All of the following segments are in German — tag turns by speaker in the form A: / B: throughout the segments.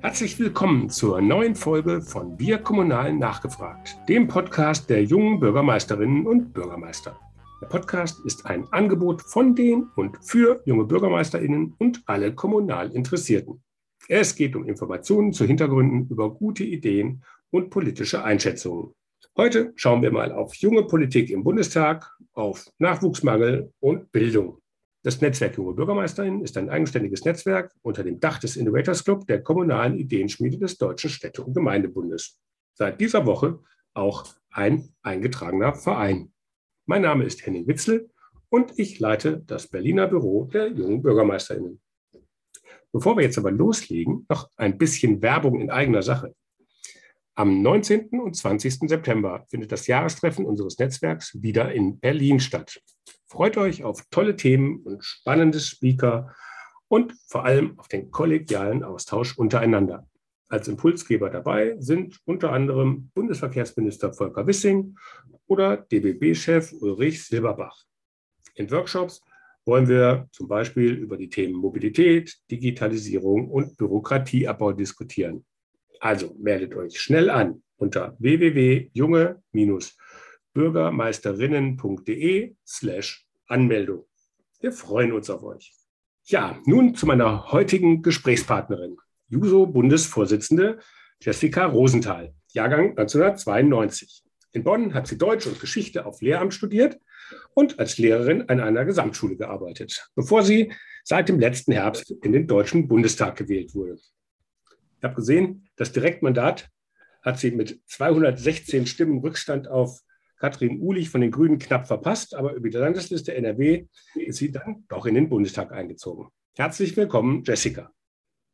A: Herzlich willkommen zur neuen Folge von Wir Kommunal nachgefragt, dem Podcast der jungen Bürgermeisterinnen und Bürgermeister. Der Podcast ist ein Angebot von den und für junge Bürgermeisterinnen und alle kommunal Interessierten. Es geht um Informationen zu Hintergründen über gute Ideen und politische Einschätzungen. Heute schauen wir mal auf junge Politik im Bundestag, auf Nachwuchsmangel und Bildung. Das Netzwerk Junge Bürgermeisterinnen ist ein eigenständiges Netzwerk unter dem Dach des Innovators Club der kommunalen Ideenschmiede des Deutschen Städte- und Gemeindebundes. Seit dieser Woche auch ein eingetragener Verein. Mein Name ist Henning Witzel und ich leite das Berliner Büro der jungen Bürgermeisterinnen. Bevor wir jetzt aber loslegen, noch ein bisschen Werbung in eigener Sache. Am 19. und 20. September findet das Jahrestreffen unseres Netzwerks wieder in Berlin statt. Freut euch auf tolle Themen und spannende Speaker und vor allem auf den kollegialen Austausch untereinander. Als Impulsgeber dabei sind unter anderem Bundesverkehrsminister Volker Wissing oder DBB-Chef Ulrich Silberbach. In Workshops wollen wir zum Beispiel über die Themen Mobilität, Digitalisierung und Bürokratieabbau diskutieren. Also meldet euch schnell an unter www.junge- bürgermeisterinnen.de slash Anmeldung. Wir freuen uns auf euch. Ja, nun zu meiner heutigen Gesprächspartnerin, JUSO-Bundesvorsitzende Jessica Rosenthal, Jahrgang 1992. In Bonn hat sie Deutsch und Geschichte auf Lehramt studiert und als Lehrerin an einer Gesamtschule gearbeitet, bevor sie seit dem letzten Herbst in den Deutschen Bundestag gewählt wurde. Ich habe gesehen, das Direktmandat hat sie mit 216 Stimmen Rückstand auf Katrin Uhlich von den Grünen knapp verpasst, aber über die Landesliste NRW ist sie dann doch in den Bundestag eingezogen. Herzlich willkommen, Jessica.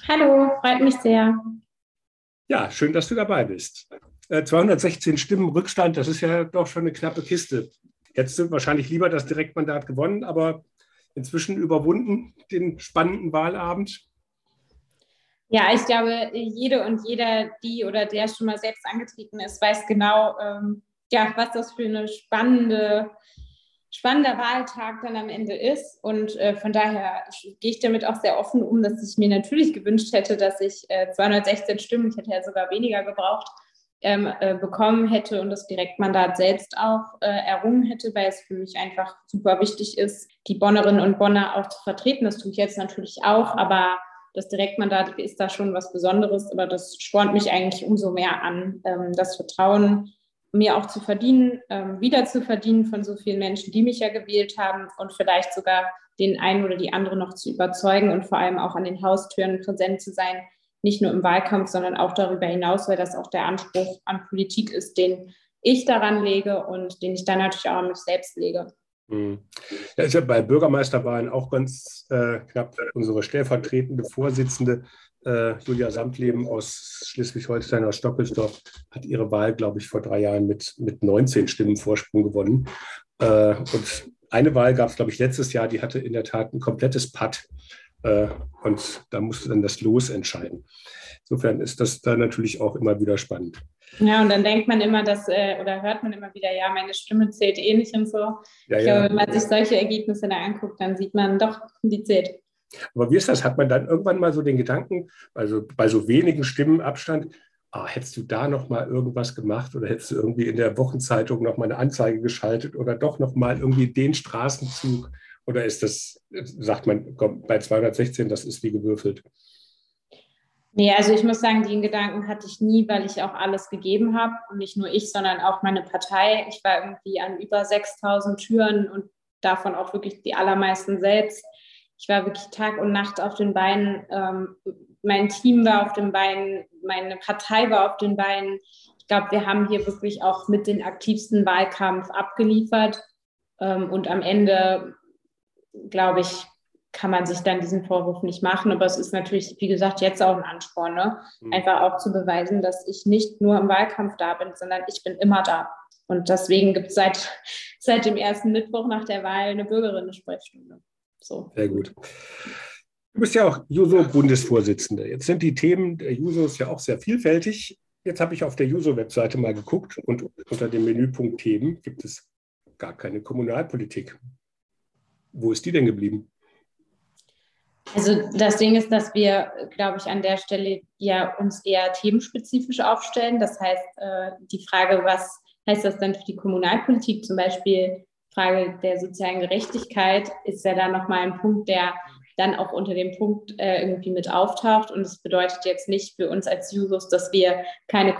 B: Hallo, freut mich sehr.
A: Ja, schön, dass du dabei bist. 216 äh, Stimmen Rückstand, das ist ja doch schon eine knappe Kiste. Hättest du wahrscheinlich lieber das Direktmandat gewonnen, aber inzwischen überwunden den spannenden Wahlabend.
B: Ja, ich glaube, jede und jeder, die oder der schon mal selbst angetreten ist, weiß genau, ähm, ja, was das für eine spannende, spannender Wahltag dann am Ende ist. Und äh, von daher gehe ich damit auch sehr offen um, dass ich mir natürlich gewünscht hätte, dass ich äh, 216 Stimmen, ich hätte ja sogar weniger gebraucht, ähm, äh, bekommen hätte und das Direktmandat selbst auch äh, errungen hätte, weil es für mich einfach super wichtig ist, die Bonnerinnen und Bonner auch zu vertreten. Das tue ich jetzt natürlich auch, aber das Direktmandat ist da schon was Besonderes, aber das spornt mich eigentlich umso mehr an, ähm, das Vertrauen mir auch zu verdienen, ähm, wieder zu verdienen von so vielen Menschen, die mich ja gewählt haben und vielleicht sogar den einen oder die andere noch zu überzeugen und vor allem auch an den Haustüren präsent zu sein, nicht nur im Wahlkampf, sondern auch darüber hinaus, weil das auch der Anspruch an Politik ist, den ich daran lege und den ich dann natürlich auch an mich selbst lege.
A: Hm. Ja, ist ja bei Bürgermeisterwahlen auch ganz äh, knapp. Unsere stellvertretende Vorsitzende äh, Julia Samtleben aus Schleswig-Holstein, aus Stockelsdorf, hat ihre Wahl, glaube ich, vor drei Jahren mit, mit 19 Stimmen Vorsprung gewonnen. Äh, und eine Wahl gab es, glaube ich, letztes Jahr, die hatte in der Tat ein komplettes Patt. Äh, und da musste dann das Los entscheiden. Insofern ist das da natürlich auch immer wieder spannend.
B: Ja, und dann denkt man immer, dass, äh, oder hört man immer wieder, ja, meine Stimme zählt eh nicht und so. Ja, ich ja. glaube, wenn man sich solche Ergebnisse da anguckt, dann sieht man doch, die zählt.
A: Aber wie ist das? Hat man dann irgendwann mal so den Gedanken, also bei so wenigen Stimmen Abstand, ah, hättest du da noch mal irgendwas gemacht oder hättest du irgendwie in der Wochenzeitung noch mal eine Anzeige geschaltet oder doch noch mal irgendwie den Straßenzug? Oder ist das, sagt man, bei 216, das ist wie gewürfelt?
B: Nee, also ich muss sagen, den Gedanken hatte ich nie, weil ich auch alles gegeben habe. Und nicht nur ich, sondern auch meine Partei. Ich war irgendwie an über 6000 Türen und davon auch wirklich die allermeisten selbst. Ich war wirklich Tag und Nacht auf den Beinen. Ähm, mein Team war auf den Beinen, meine Partei war auf den Beinen. Ich glaube, wir haben hier wirklich auch mit den aktivsten Wahlkampf abgeliefert. Ähm, und am Ende, glaube ich, kann man sich dann diesen Vorwurf nicht machen. Aber es ist natürlich, wie gesagt, jetzt auch ein Ansporn, ne? Mhm. einfach auch zu beweisen, dass ich nicht nur im Wahlkampf da bin, sondern ich bin immer da. Und deswegen gibt es seit, seit dem ersten Mittwoch nach der Wahl eine Bürgerinnen-Sprechstunde.
A: So. Sehr gut. Du bist ja auch Juso-Bundesvorsitzende. Jetzt sind die Themen der Jusos ja auch sehr vielfältig. Jetzt habe ich auf der Juso-Webseite mal geguckt und unter dem Menüpunkt Themen gibt es gar keine Kommunalpolitik. Wo ist die denn geblieben?
B: Also das Ding ist, dass wir, glaube ich, an der Stelle ja uns eher themenspezifisch aufstellen. Das heißt, äh, die Frage, was heißt das dann für die Kommunalpolitik, zum Beispiel Frage der sozialen Gerechtigkeit, ist ja dann nochmal ein Punkt, der dann auch unter dem Punkt äh, irgendwie mit auftaucht. Und es bedeutet jetzt nicht für uns als Jusos, dass wir keine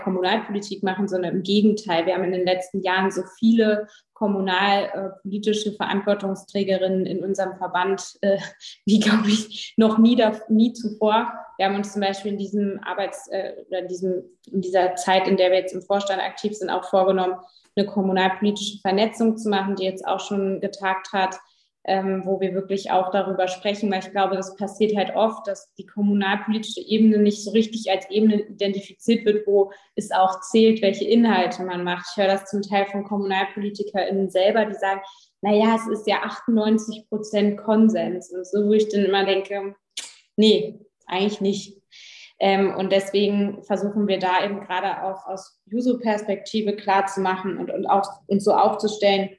B: machen, sondern im Gegenteil. Wir haben in den letzten Jahren so viele kommunalpolitische äh, Verantwortungsträgerinnen in unserem Verband, äh, wie glaube ich, noch nie, da, nie zuvor. Wir haben uns zum Beispiel in diesem Arbeits- äh, in, diesem, in dieser Zeit, in der wir jetzt im Vorstand aktiv sind, auch vorgenommen, eine kommunalpolitische Vernetzung zu machen, die jetzt auch schon getagt hat ähm, wo wir wirklich auch darüber sprechen, weil ich glaube, das passiert halt oft, dass die kommunalpolitische Ebene nicht so richtig als Ebene identifiziert wird, wo es auch zählt, welche Inhalte man macht. Ich höre das zum Teil von KommunalpolitikerInnen selber, die sagen, naja, es ist ja 98 Prozent Konsens. Und so, wo ich dann immer denke, nee, eigentlich nicht. Ähm, und deswegen versuchen wir da eben gerade auch aus Juso-Perspektive klarzumachen und, und auch uns so aufzustellen,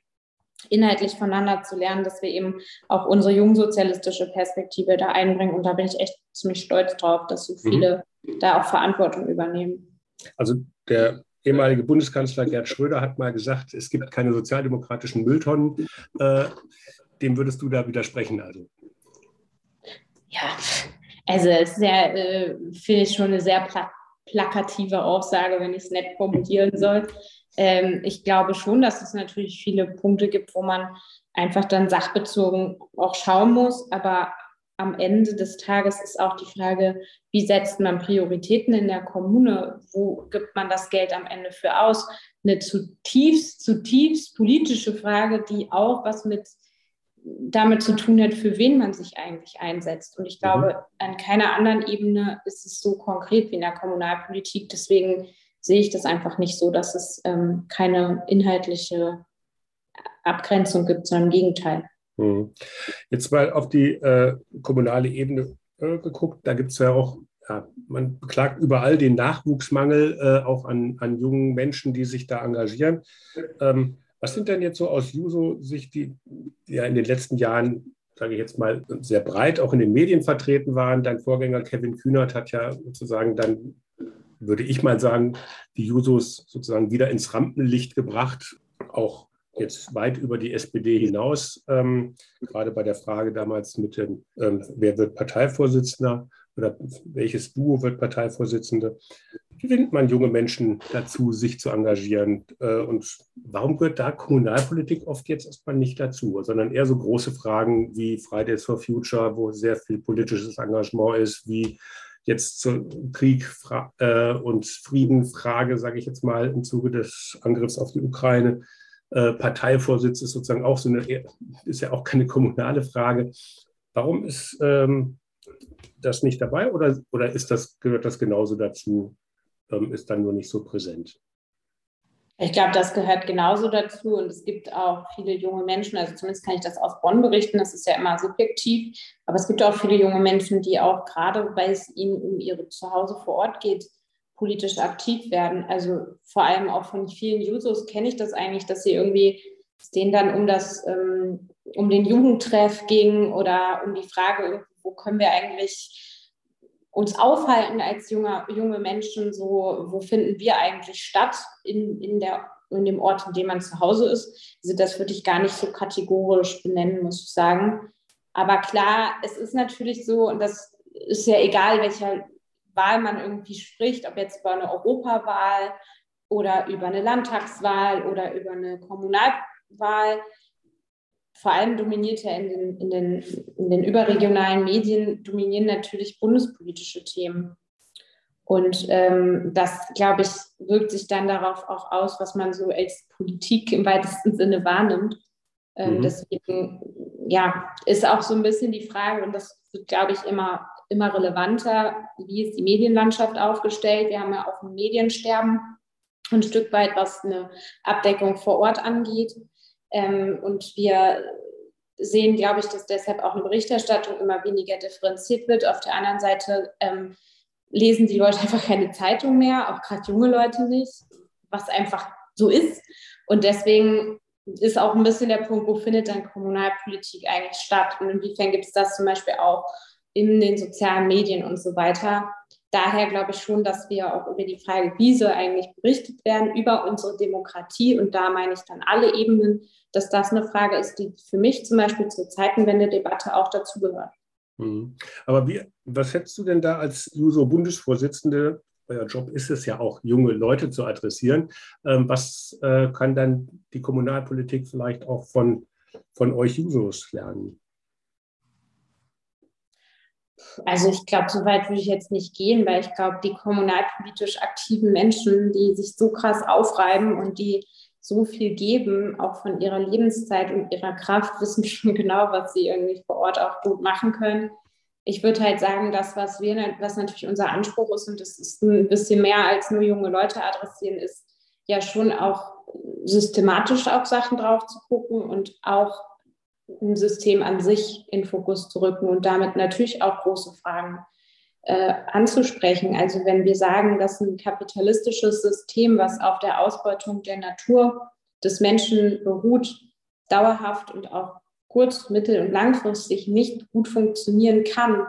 B: inhaltlich voneinander zu lernen, dass wir eben auch unsere jungsozialistische Perspektive da einbringen. Und da bin ich echt ziemlich stolz drauf, dass so mhm. viele mhm. da auch Verantwortung übernehmen.
A: Also der ehemalige Bundeskanzler Gerd Schröder hat mal gesagt, es gibt keine sozialdemokratischen Mülltonnen. Äh, dem würdest du da widersprechen, also?
B: Ja, also es ist ja, äh, finde ich, schon eine sehr pla plakative Aussage, wenn ich es nett formulieren soll. Ähm, ich glaube schon, dass es natürlich viele Punkte gibt, wo man einfach dann sachbezogen auch schauen muss. Aber am Ende des Tages ist auch die Frage, wie setzt man Prioritäten in der Kommune? Wo gibt man das Geld am Ende für aus? Eine zutiefst, zutiefst politische Frage, die auch was mit damit zu tun hat, für wen man sich eigentlich einsetzt. Und ich glaube, mhm. an keiner anderen Ebene ist es so konkret wie in der Kommunalpolitik. Deswegen sehe ich das einfach nicht so, dass es ähm, keine inhaltliche Abgrenzung gibt, sondern im Gegenteil.
A: Hm. Jetzt mal auf die äh, kommunale Ebene äh, geguckt. Da gibt es ja auch, ja, man beklagt überall den Nachwuchsmangel, äh, auch an, an jungen Menschen, die sich da engagieren. Ähm, was sind denn jetzt so aus Juso-Sicht, die ja in den letzten Jahren, sage ich jetzt mal, sehr breit auch in den Medien vertreten waren? Dein Vorgänger Kevin Kühnert hat ja sozusagen dann würde ich mal sagen, die Jusos sozusagen wieder ins Rampenlicht gebracht, auch jetzt weit über die SPD hinaus, ähm, gerade bei der Frage damals mit dem, ähm, wer wird Parteivorsitzender oder welches Duo wird Parteivorsitzende, gewinnt man junge Menschen dazu, sich zu engagieren. Äh, und warum gehört da Kommunalpolitik oft jetzt erstmal nicht dazu, sondern eher so große Fragen wie Fridays for Future, wo sehr viel politisches Engagement ist, wie jetzt zur Krieg äh, und Friedenfrage, sage ich jetzt mal, im Zuge des Angriffs auf die Ukraine. Äh, Parteivorsitz ist sozusagen auch so eine, ist ja auch keine kommunale Frage. Warum ist ähm, das nicht dabei oder, oder ist das, gehört das genauso dazu, ähm, ist dann nur nicht so präsent?
B: Ich glaube, das gehört genauso dazu und es gibt auch viele junge Menschen, also zumindest kann ich das aus Bonn berichten, das ist ja immer subjektiv, aber es gibt auch viele junge Menschen, die auch gerade, weil es ihnen um ihre Zuhause vor Ort geht, politisch aktiv werden. Also vor allem auch von vielen Jusos kenne ich das eigentlich, dass sie irgendwie es denen dann um das, ähm, um den Jugendtreff ging oder um die Frage, wo können wir eigentlich uns aufhalten als junge, junge Menschen, so wo finden wir eigentlich statt in, in, der, in dem Ort, in dem man zu Hause ist. Also das würde ich gar nicht so kategorisch benennen, muss ich sagen. Aber klar, es ist natürlich so, und das ist ja egal, welcher Wahl man irgendwie spricht, ob jetzt über eine Europawahl oder über eine Landtagswahl oder über eine Kommunalwahl, vor allem dominiert ja in den, in, den, in den überregionalen Medien, dominieren natürlich bundespolitische Themen. Und ähm, das, glaube ich, wirkt sich dann darauf auch aus, was man so als Politik im weitesten Sinne wahrnimmt. Ähm, mhm. Deswegen, ja, ist auch so ein bisschen die Frage, und das wird, glaube ich, immer, immer relevanter, wie ist die Medienlandschaft aufgestellt? Wir haben ja auch ein Mediensterben, ein Stück weit, was eine Abdeckung vor Ort angeht. Ähm, und wir sehen, glaube ich, dass deshalb auch eine Berichterstattung immer weniger differenziert wird. Auf der anderen Seite ähm, lesen die Leute einfach keine Zeitung mehr, auch gerade junge Leute nicht, was einfach so ist. Und deswegen ist auch ein bisschen der Punkt, wo findet dann Kommunalpolitik eigentlich statt und inwiefern gibt es das zum Beispiel auch in den sozialen Medien und so weiter. Daher glaube ich schon, dass wir auch über die Frage, wie soll eigentlich berichtet werden, über unsere Demokratie, und da meine ich dann alle Ebenen, dass das eine Frage ist, die für mich zum Beispiel zur Zeitenwende-Debatte auch dazugehört.
A: Mhm. Aber wie, was hättest du denn da als JUSO-Bundesvorsitzende, euer Job ist es ja auch, junge Leute zu adressieren, ähm, was äh, kann dann die Kommunalpolitik vielleicht auch von, von euch Jusos lernen?
B: Also ich glaube, so weit würde ich jetzt nicht gehen, weil ich glaube, die kommunalpolitisch aktiven Menschen, die sich so krass aufreiben und die so viel geben, auch von ihrer Lebenszeit und ihrer Kraft, wissen schon genau, was sie irgendwie vor Ort auch gut machen können. Ich würde halt sagen, das, was wir, was natürlich unser Anspruch ist, und das ist ein bisschen mehr als nur junge Leute adressieren, ist ja schon auch systematisch auf Sachen drauf zu gucken und auch System an sich in Fokus zu rücken und damit natürlich auch große Fragen äh, anzusprechen. Also wenn wir sagen, dass ein kapitalistisches System, was auf der Ausbeutung der Natur des Menschen beruht, dauerhaft und auch kurz-, mittel- und langfristig nicht gut funktionieren kann.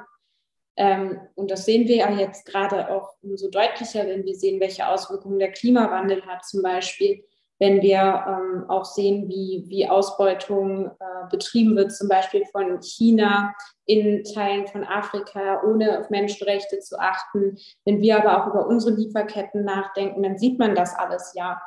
B: Ähm, und das sehen wir ja jetzt gerade auch umso deutlicher, wenn wir sehen, welche Auswirkungen der Klimawandel hat zum Beispiel wenn wir ähm, auch sehen, wie, wie Ausbeutung äh, betrieben wird, zum Beispiel von China in Teilen von Afrika, ohne auf Menschenrechte zu achten. Wenn wir aber auch über unsere Lieferketten nachdenken, dann sieht man das alles ja.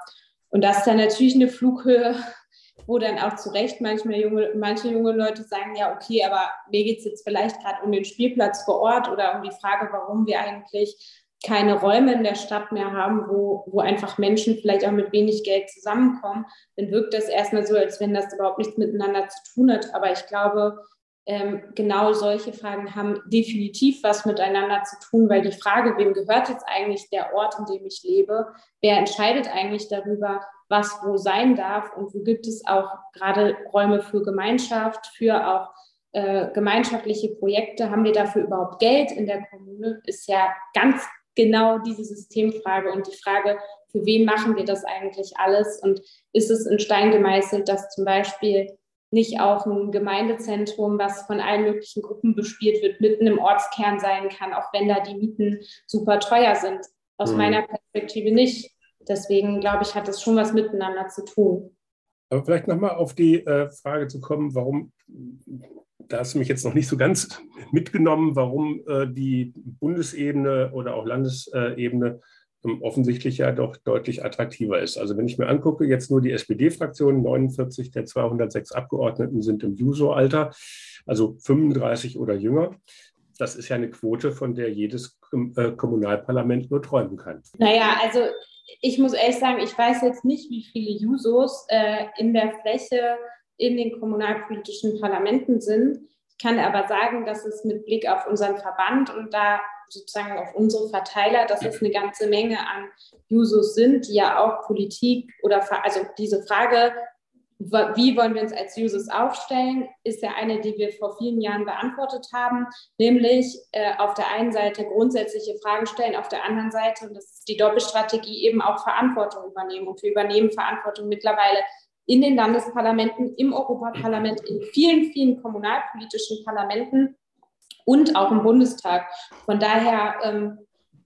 B: Und das ist dann natürlich eine Flughöhe, wo dann auch zu Recht manchmal junge, manche junge Leute sagen, ja, okay, aber mir geht es jetzt vielleicht gerade um den Spielplatz vor Ort oder um die Frage, warum wir eigentlich keine Räume in der Stadt mehr haben, wo, wo einfach Menschen vielleicht auch mit wenig Geld zusammenkommen, dann wirkt das erstmal so, als wenn das überhaupt nichts miteinander zu tun hat. Aber ich glaube, ähm, genau solche Fragen haben definitiv was miteinander zu tun, weil die Frage, wem gehört jetzt eigentlich der Ort, in dem ich lebe, wer entscheidet eigentlich darüber, was wo sein darf? Und wo gibt es auch gerade Räume für Gemeinschaft, für auch äh, gemeinschaftliche Projekte, haben wir dafür überhaupt Geld in der Kommune, ist ja ganz genau diese Systemfrage und die Frage, für wen machen wir das eigentlich alles und ist es in Stein gemeißelt, dass zum Beispiel nicht auch ein Gemeindezentrum, was von allen möglichen Gruppen bespielt wird, mitten im Ortskern sein kann, auch wenn da die Mieten super teuer sind. Aus mhm. meiner Perspektive nicht. Deswegen glaube ich, hat das schon was miteinander zu tun.
A: Aber vielleicht nochmal auf die äh, Frage zu kommen, warum da hast du mich jetzt noch nicht so ganz mitgenommen, warum äh, die Bundesebene oder auch Landesebene ähm, offensichtlich ja doch deutlich attraktiver ist. Also wenn ich mir angucke, jetzt nur die SPD-Fraktion, 49 der 206 Abgeordneten sind im Juso-Alter, also 35 oder jünger. Das ist ja eine Quote, von der jedes äh, Kommunalparlament nur träumen kann.
B: Naja, also ich muss ehrlich sagen, ich weiß jetzt nicht, wie viele Jusos äh, in der Fläche in den kommunalpolitischen Parlamenten sind. Ich kann aber sagen, dass es mit Blick auf unseren Verband und da sozusagen auf unsere Verteiler, dass es eine ganze Menge an Jusos sind, die ja auch Politik oder also diese Frage, wie wollen wir uns als Jusos aufstellen, ist ja eine, die wir vor vielen Jahren beantwortet haben, nämlich äh, auf der einen Seite grundsätzliche Fragen stellen, auf der anderen Seite, und das ist die Doppelstrategie, eben auch Verantwortung übernehmen. Und wir übernehmen Verantwortung mittlerweile in den Landesparlamenten, im Europaparlament, in vielen, vielen kommunalpolitischen Parlamenten und auch im Bundestag. Von daher ähm,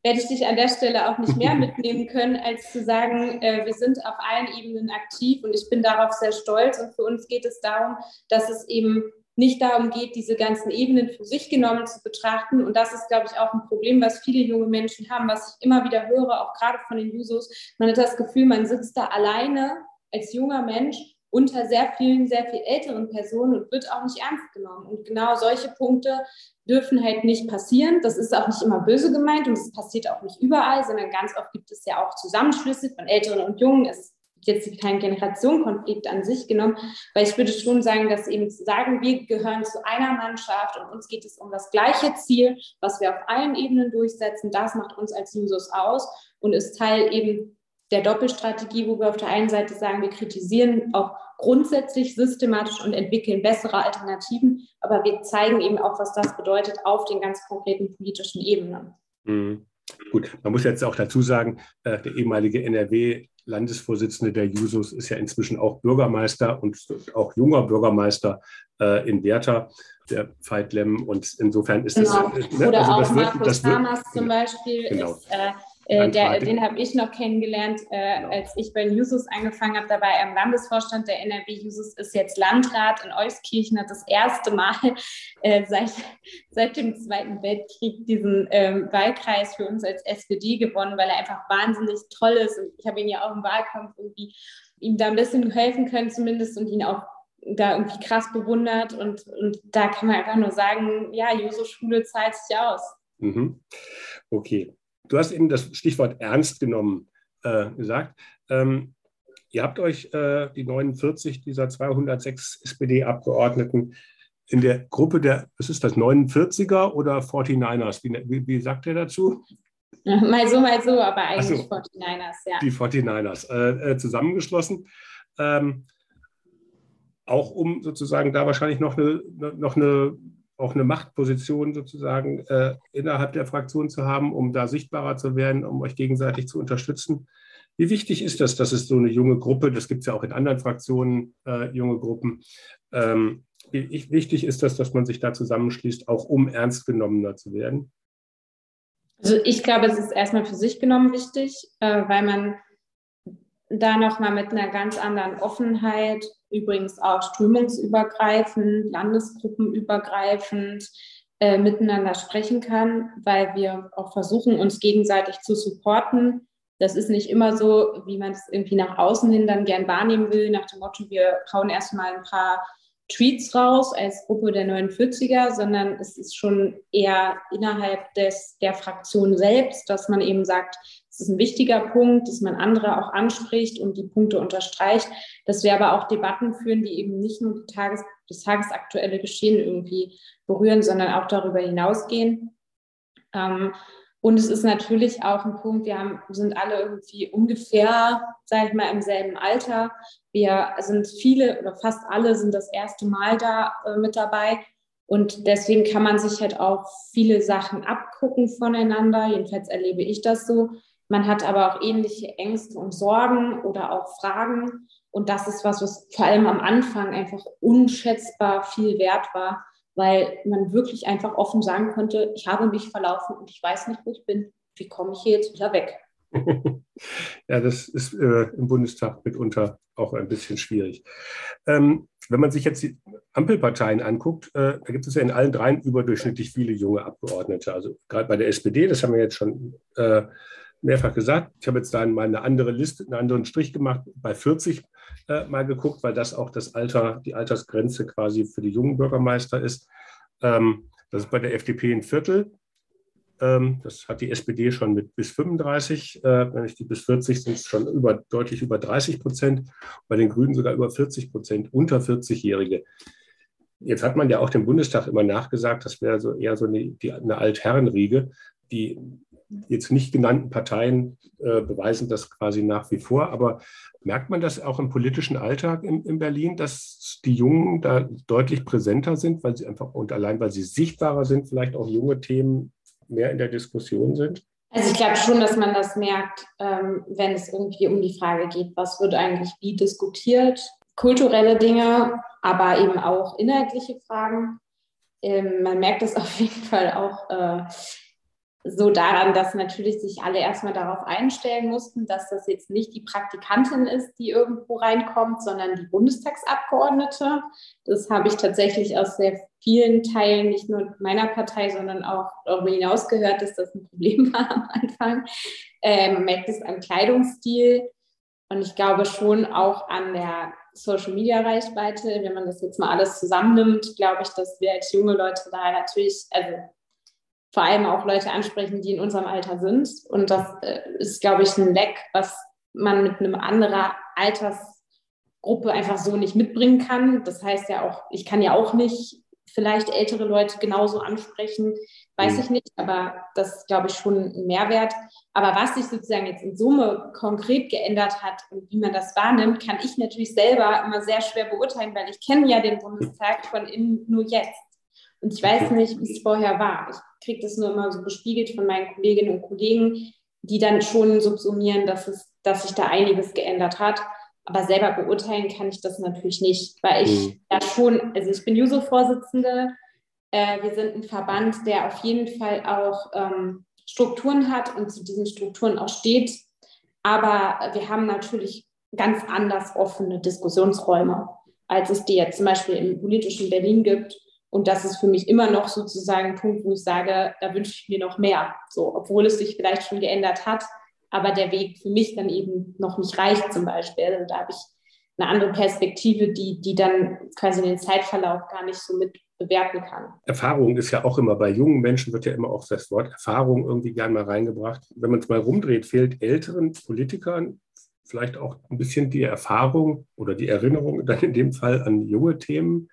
B: werde ich dich an der Stelle auch nicht mehr mitnehmen können, als zu sagen, äh, wir sind auf allen Ebenen aktiv und ich bin darauf sehr stolz. Und für uns geht es darum, dass es eben nicht darum geht, diese ganzen Ebenen für sich genommen zu betrachten. Und das ist, glaube ich, auch ein Problem, was viele junge Menschen haben, was ich immer wieder höre, auch gerade von den Jusos. Man hat das Gefühl, man sitzt da alleine als junger Mensch unter sehr vielen, sehr viel älteren Personen und wird auch nicht ernst genommen. Und genau solche Punkte dürfen halt nicht passieren. Das ist auch nicht immer böse gemeint und es passiert auch nicht überall, sondern ganz oft gibt es ja auch Zusammenschlüsse von Älteren und Jungen. Es ist jetzt kein Generationenkonflikt an sich genommen, weil ich würde schon sagen, dass eben zu sagen, wir gehören zu einer Mannschaft und uns geht es um das gleiche Ziel, was wir auf allen Ebenen durchsetzen, das macht uns als Users aus und ist Teil eben der Doppelstrategie, wo wir auf der einen Seite sagen, wir kritisieren auch grundsätzlich systematisch und entwickeln bessere Alternativen, aber wir zeigen eben auch, was das bedeutet auf den ganz konkreten politischen Ebenen.
A: Mhm. Gut, man muss jetzt auch dazu sagen, äh, der ehemalige NRW Landesvorsitzende der Jusos, ist ja inzwischen auch Bürgermeister und auch junger Bürgermeister äh, in Werther, der Veit Lemm. Und insofern ist
B: genau.
A: das.
B: Ne, Oder also auch das wird, Markus das wird, Hamas zum Beispiel
A: genau.
B: ist äh, äh, der, den habe ich noch kennengelernt, äh, genau. als ich bei Jusus angefangen habe. Da war er im Landesvorstand der NRW. Jusus ist jetzt Landrat in Euskirchen, hat das erste Mal äh, seit, seit dem Zweiten Weltkrieg diesen ähm, Wahlkreis für uns als SPD gewonnen, weil er einfach wahnsinnig toll ist. Und ich habe ihn ja auch im Wahlkampf irgendwie ihm da ein bisschen helfen können zumindest und ihn auch da irgendwie krass bewundert. Und, und da kann man einfach nur sagen, ja, Juso-Schule zahlt sich aus.
A: Mhm. Okay. Du hast eben das Stichwort ernst genommen äh, gesagt. Ähm, ihr habt euch äh, die 49 dieser 206 SPD-Abgeordneten in der Gruppe der, was ist das, 49er oder 49ers? Wie, wie, wie sagt ihr dazu?
B: Mal so, mal so, aber eigentlich so, 49ers, ja.
A: Die 49ers äh, äh, zusammengeschlossen. Ähm, auch um sozusagen da wahrscheinlich noch eine, noch eine auch eine Machtposition sozusagen äh, innerhalb der Fraktion zu haben, um da sichtbarer zu werden, um euch gegenseitig zu unterstützen. Wie wichtig ist das, dass es so eine junge Gruppe, das gibt es ja auch in anderen Fraktionen, äh, junge Gruppen, ähm, wie wichtig ist das, dass man sich da zusammenschließt, auch um ernst genommener zu werden?
B: Also ich glaube, es ist erstmal für sich genommen wichtig, äh, weil man da nochmal mit einer ganz anderen Offenheit, übrigens auch strömungsübergreifend, landesgruppenübergreifend, äh, miteinander sprechen kann, weil wir auch versuchen, uns gegenseitig zu supporten. Das ist nicht immer so, wie man es irgendwie nach außen hin dann gern wahrnehmen will, nach dem Motto, wir hauen erstmal ein paar Tweets raus als Gruppe der 49er, sondern es ist schon eher innerhalb des, der Fraktion selbst, dass man eben sagt, es ist ein wichtiger Punkt, dass man andere auch anspricht und die Punkte unterstreicht, dass wir aber auch Debatten führen, die eben nicht nur Tages-, das tagesaktuelle Geschehen irgendwie berühren, sondern auch darüber hinausgehen. Ähm, und es ist natürlich auch ein Punkt, wir haben, sind alle irgendwie ungefähr, sage ich mal, im selben Alter. Wir sind viele oder fast alle sind das erste Mal da äh, mit dabei. Und deswegen kann man sich halt auch viele Sachen abgucken voneinander. Jedenfalls erlebe ich das so. Man hat aber auch ähnliche Ängste und Sorgen oder auch Fragen. Und das ist was, was vor allem am Anfang einfach unschätzbar viel wert war, weil man wirklich einfach offen sagen konnte, ich habe mich verlaufen und ich weiß nicht, wo ich bin. Wie komme ich hier jetzt wieder weg?
A: ja, das ist äh, im Bundestag mitunter auch ein bisschen schwierig. Ähm, wenn man sich jetzt die Ampelparteien anguckt, äh, da gibt es ja in allen dreien überdurchschnittlich viele junge Abgeordnete. Also gerade bei der SPD, das haben wir jetzt schon äh, mehrfach gesagt. Ich habe jetzt da mal eine andere Liste, einen anderen Strich gemacht, bei 40 äh, mal geguckt, weil das auch das Alter, die Altersgrenze quasi für die jungen Bürgermeister ist. Ähm, das ist bei der FDP ein Viertel. Ähm, das hat die SPD schon mit bis 35. Äh, wenn ich die bis 40 sind es schon über, deutlich über 30 Prozent. Bei den Grünen sogar über 40 Prozent, unter 40-Jährige. Jetzt hat man ja auch dem Bundestag immer nachgesagt, das wäre so eher so eine, die, eine Altherrenriege. Die jetzt nicht genannten Parteien äh, beweisen das quasi nach wie vor. Aber merkt man das auch im politischen Alltag in, in, Berlin, dass die Jungen da deutlich präsenter sind, weil sie einfach und allein weil sie sichtbarer sind, vielleicht auch junge Themen mehr in der Diskussion sind?
B: Also ich glaube schon, dass man das merkt, ähm, wenn es irgendwie um die Frage geht, was wird eigentlich wie diskutiert. Kulturelle Dinge, aber eben auch inhaltliche Fragen. Ähm, man merkt es auf jeden Fall auch äh, so daran, dass natürlich sich alle erstmal darauf einstellen mussten, dass das jetzt nicht die Praktikantin ist, die irgendwo reinkommt, sondern die Bundestagsabgeordnete. Das habe ich tatsächlich aus sehr vielen Teilen, nicht nur meiner Partei, sondern auch darüber hinaus gehört, dass das ein Problem war am Anfang. Ähm, man merkt es am Kleidungsstil und ich glaube schon auch an der Social Media Reichweite. Wenn man das jetzt mal alles zusammennimmt, glaube ich, dass wir als junge Leute da natürlich, also vor allem auch Leute ansprechen, die in unserem Alter sind. Und das äh, ist, glaube ich, ein Leck, was man mit einem anderen Altersgruppe einfach so nicht mitbringen kann. Das heißt ja auch, ich kann ja auch nicht vielleicht ältere Leute genauso ansprechen, weiß mhm. ich nicht, aber das ist, glaube ich, schon ein Mehrwert. Aber was sich sozusagen jetzt in Summe konkret geändert hat und wie man das wahrnimmt, kann ich natürlich selber immer sehr schwer beurteilen, weil ich kenne ja den Bundestag von innen nur jetzt. Und ich weiß nicht, wie es vorher war. Ich kriege das nur immer so gespiegelt von meinen Kolleginnen und Kollegen, die dann schon subsumieren, dass es dass sich da einiges geändert hat. Aber selber beurteilen kann ich das natürlich nicht, weil ich mhm. ja schon, also ich bin Juso-Vorsitzende. Äh, wir sind ein Verband, der auf jeden Fall auch ähm, Strukturen hat und zu diesen Strukturen auch steht. Aber wir haben natürlich ganz anders offene Diskussionsräume, als es die jetzt zum Beispiel im politischen Berlin gibt. Und das ist für mich immer noch sozusagen ein Punkt, wo ich sage, da wünsche ich mir noch mehr. So, obwohl es sich vielleicht schon geändert hat, aber der Weg für mich dann eben noch nicht reicht zum Beispiel. Also da habe ich eine andere Perspektive, die, die dann quasi den Zeitverlauf gar nicht so mit bewerten kann.
A: Erfahrung ist ja auch immer bei jungen Menschen wird ja immer auch das Wort Erfahrung irgendwie gern mal reingebracht. Wenn man es mal rumdreht, fehlt älteren Politikern vielleicht auch ein bisschen die Erfahrung oder die Erinnerung dann in dem Fall an junge Themen.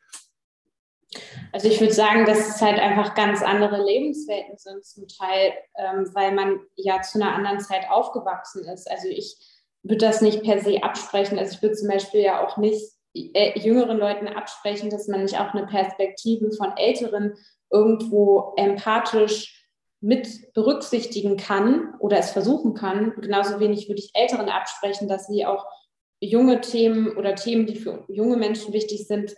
B: Also ich würde sagen, dass es halt einfach ganz andere Lebenswelten sind zum Teil, ähm, weil man ja zu einer anderen Zeit aufgewachsen ist. Also ich würde das nicht per se absprechen. Also ich würde zum Beispiel ja auch nicht äh, jüngeren Leuten absprechen, dass man nicht auch eine Perspektive von Älteren irgendwo empathisch mit berücksichtigen kann oder es versuchen kann. Genauso wenig würde ich Älteren absprechen, dass sie auch junge Themen oder Themen, die für junge Menschen wichtig sind,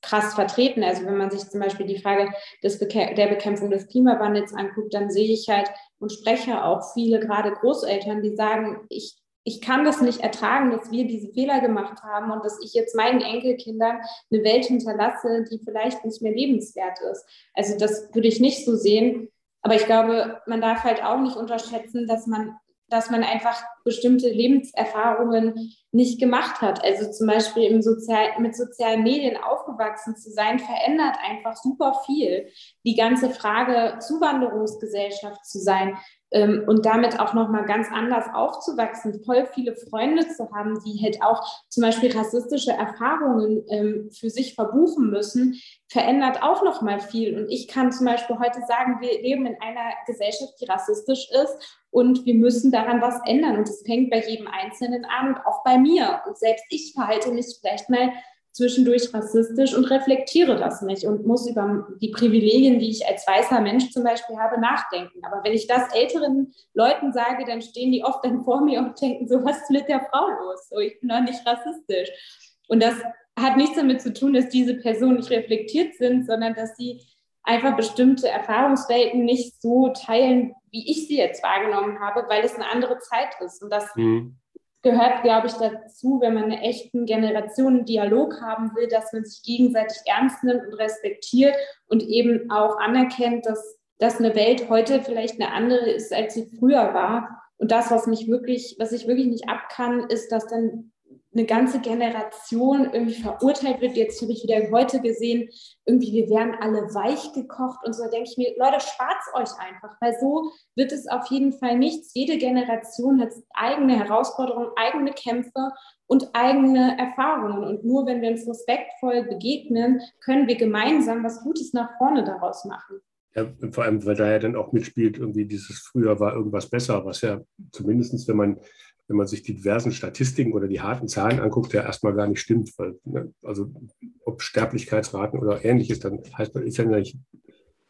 B: krass vertreten. Also wenn man sich zum Beispiel die Frage des Bekä der Bekämpfung des Klimawandels anguckt, dann sehe ich halt und spreche auch viele gerade Großeltern, die sagen, ich, ich kann das nicht ertragen, dass wir diese Fehler gemacht haben und dass ich jetzt meinen Enkelkindern eine Welt hinterlasse, die vielleicht nicht mehr lebenswert ist. Also das würde ich nicht so sehen. Aber ich glaube, man darf halt auch nicht unterschätzen, dass man dass man einfach bestimmte Lebenserfahrungen nicht gemacht hat. Also zum Beispiel im Sozial mit sozialen Medien aufgewachsen zu sein, verändert einfach super viel. Die ganze Frage Zuwanderungsgesellschaft zu sein, ähm, und damit auch nochmal ganz anders aufzuwachsen, voll viele Freunde zu haben, die halt auch zum Beispiel rassistische Erfahrungen ähm, für sich verbuchen müssen, verändert auch nochmal viel. Und ich kann zum Beispiel heute sagen, wir leben in einer Gesellschaft, die rassistisch ist und wir müssen daran was ändern. Und es fängt bei jedem Einzelnen an und auch bei mir. Und selbst ich verhalte mich vielleicht mal zwischendurch rassistisch und reflektiere das nicht und muss über die Privilegien, die ich als weißer Mensch zum Beispiel habe, nachdenken. Aber wenn ich das älteren Leuten sage, dann stehen die oft dann vor mir und denken so, was ist mit der Frau los? So, ich bin doch nicht rassistisch. Und das hat nichts damit zu tun, dass diese Personen nicht reflektiert sind, sondern dass sie einfach bestimmte Erfahrungswelten nicht so teilen, wie ich sie jetzt wahrgenommen habe, weil es eine andere Zeit ist. Und das mhm gehört, glaube ich, dazu, wenn man einen echten Generationendialog haben will, dass man sich gegenseitig ernst nimmt und respektiert und eben auch anerkennt, dass, dass eine Welt heute vielleicht eine andere ist, als sie früher war. Und das, was mich wirklich, was ich wirklich nicht abkann, ist, dass dann eine ganze Generation irgendwie verurteilt wird. Jetzt habe ich wieder heute gesehen, irgendwie wir werden alle weich gekocht und so. Da denke ich mir, Leute, spart euch einfach, weil so wird es auf jeden Fall nichts. Jede Generation hat eigene Herausforderungen, eigene Kämpfe und eigene Erfahrungen. Und nur wenn wir uns respektvoll begegnen, können wir gemeinsam was Gutes nach vorne daraus machen.
A: Ja, vor allem, weil da ja dann auch mitspielt, irgendwie dieses früher war irgendwas besser, was ja zumindest, wenn man wenn man sich die diversen Statistiken oder die harten Zahlen anguckt, ja erstmal gar nicht stimmt. Weil, ne, also ob Sterblichkeitsraten oder ähnliches, dann heißt man, ist ja nicht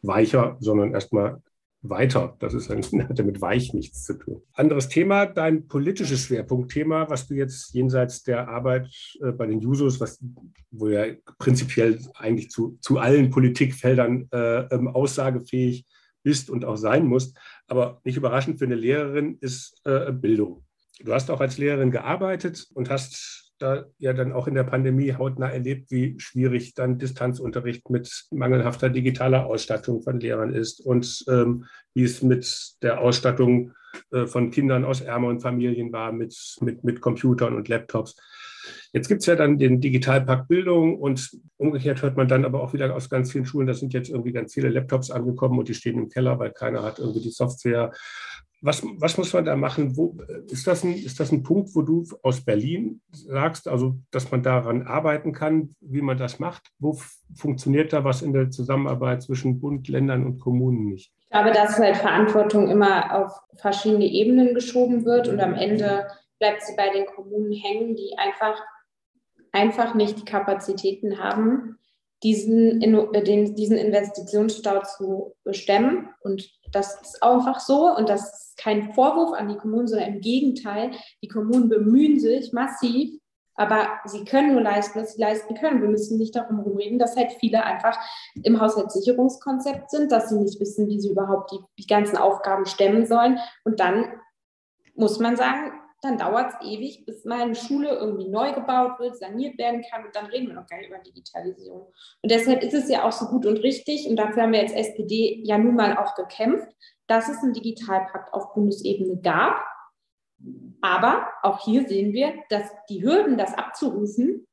A: weicher, sondern erstmal weiter. Das ist ein, hat ja mit weich nichts zu tun. Anderes Thema, dein politisches Schwerpunktthema, was du jetzt jenseits der Arbeit äh, bei den Jusos, was, wo ja prinzipiell eigentlich zu, zu allen Politikfeldern äh, ähm, aussagefähig bist und auch sein musst, aber nicht überraschend für eine Lehrerin ist äh, Bildung. Du hast auch als Lehrerin gearbeitet und hast da ja dann auch in der Pandemie hautnah erlebt, wie schwierig dann Distanzunterricht mit mangelhafter digitaler Ausstattung von Lehrern ist und ähm, wie es mit der Ausstattung äh, von Kindern aus ärmeren Familien war, mit, mit, mit Computern und Laptops. Jetzt gibt es ja dann den Digitalpakt Bildung und umgekehrt hört man dann aber auch wieder aus ganz vielen Schulen, da sind jetzt irgendwie ganz viele Laptops angekommen und die stehen im Keller, weil keiner hat irgendwie die Software was, was muss man da machen? Wo, ist, das ein, ist das ein Punkt, wo du aus Berlin sagst, also dass man daran arbeiten kann, wie man das macht? Wo funktioniert da was in der Zusammenarbeit zwischen Bund, Ländern und Kommunen nicht?
B: Ich glaube, dass halt Verantwortung immer auf verschiedene Ebenen geschoben wird und am Ende bleibt sie bei den Kommunen hängen, die einfach, einfach nicht die Kapazitäten haben, diesen, äh, diesen Investitionsstau zu stemmen. Und das ist einfach so. Und das ist kein Vorwurf an die Kommunen, sondern im Gegenteil. Die Kommunen bemühen sich massiv, aber sie können nur leisten, was sie leisten können. Wir müssen nicht darum reden, dass halt viele einfach im Haushaltssicherungskonzept sind, dass sie nicht wissen, wie sie überhaupt die, die ganzen Aufgaben stemmen sollen. Und dann muss man sagen, dann dauert es ewig, bis mal eine Schule irgendwie neu gebaut wird, saniert werden kann und dann reden wir noch gar nicht über Digitalisierung. Und deshalb ist es ja auch so gut und richtig und dafür haben wir als SPD ja nun mal auch gekämpft, dass es einen Digitalpakt auf Bundesebene gab. Aber auch hier sehen wir, dass die Hürden, das abzurufen